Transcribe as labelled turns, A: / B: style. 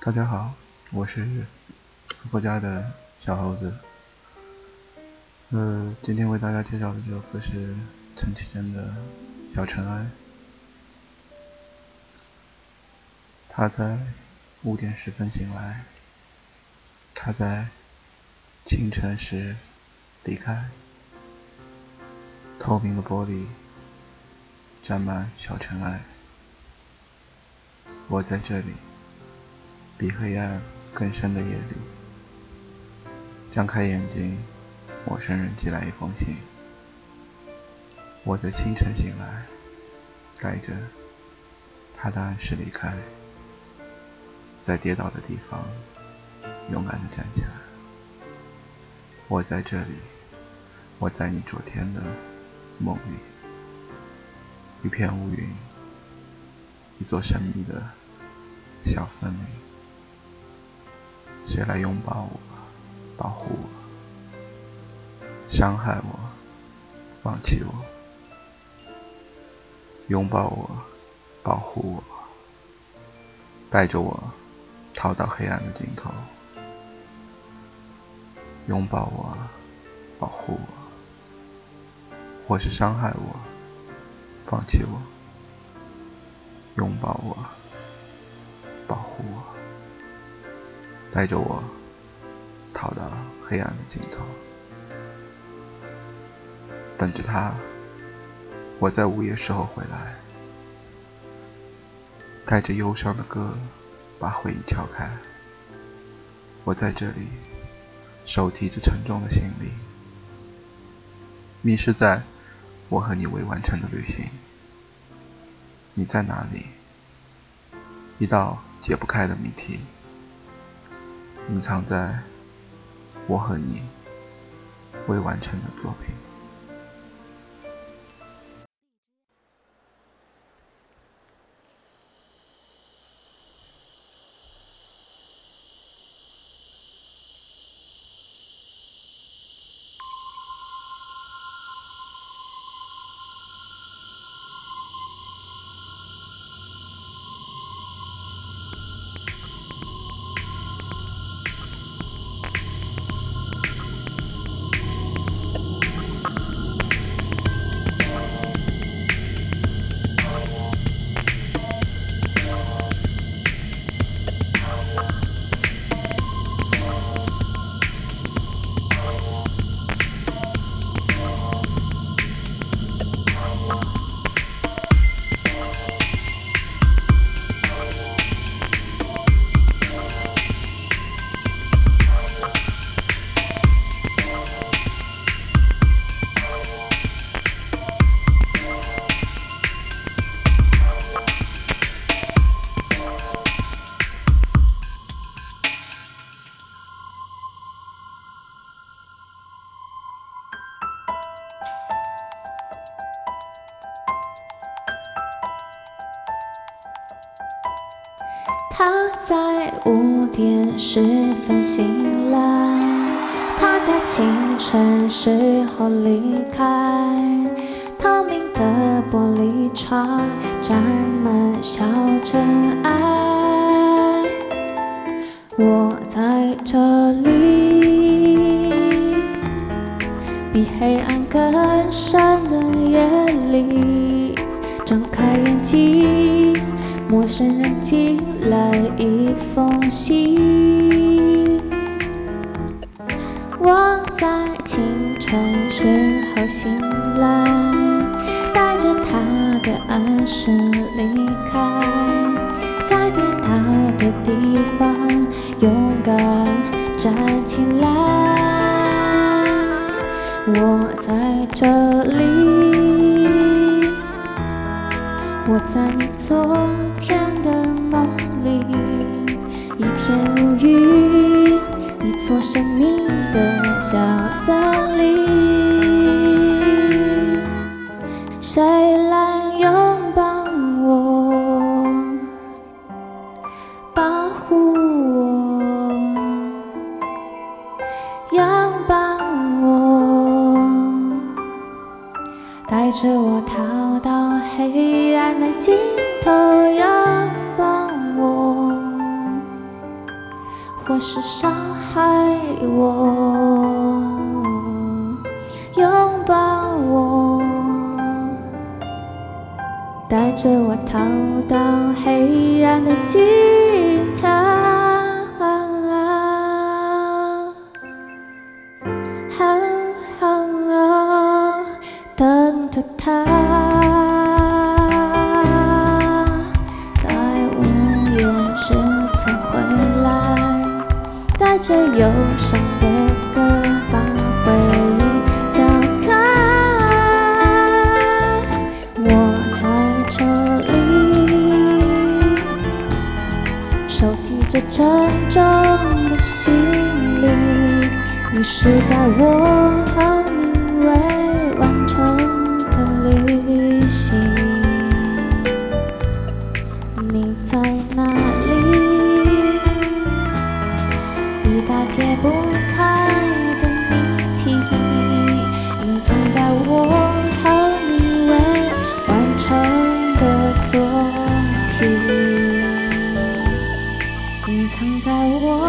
A: 大家好，我是婆家的小猴子。呃，今天为大家介绍的这首歌是陈绮贞的《小尘埃》。他在五点十分醒来，他在清晨时离开。透明的玻璃沾满小尘埃，我在这里。比黑暗更深的夜里，张开眼睛，陌生人寄来一封信。我在清晨醒来，带着他的暗示离开，在跌倒的地方勇敢的站起来。我在这里，我在你昨天的梦里，一片乌云，一座神秘的小森林。谁来拥抱我，保护我，伤害我，放弃我，拥抱我，保护我，带着我逃到黑暗的尽头，拥抱我，保护我，或是伤害我，放弃我，拥抱我，保护我。带着我逃到黑暗的尽头，等着他。我在午夜时候回来，带着忧伤的歌，把回忆敲开。我在这里，手提着沉重的行李，迷失在我和你未完成的旅行。你在哪里？一道解不开的谜题。隐藏在我和你未完成的作品。
B: 他在五点十分醒来，他在清晨时候离开。透明的玻璃窗沾满小尘埃，我在这里，比黑暗更深的夜里，睁开眼睛。陌生人寄来一封信，我在清晨时候醒来，带着他的暗示离开，在跌倒的地方勇敢站起来。我在这里，我在你左。一片云，一座神秘的小森林，谁来拥抱我，保护我，拥抱我，带着我逃到黑暗的尽头，是伤害我，拥抱我，带着我逃到黑暗的尽头。忧伤的歌，把回忆敲开。我在这里，手提着沉重的行李，迷失在我在我。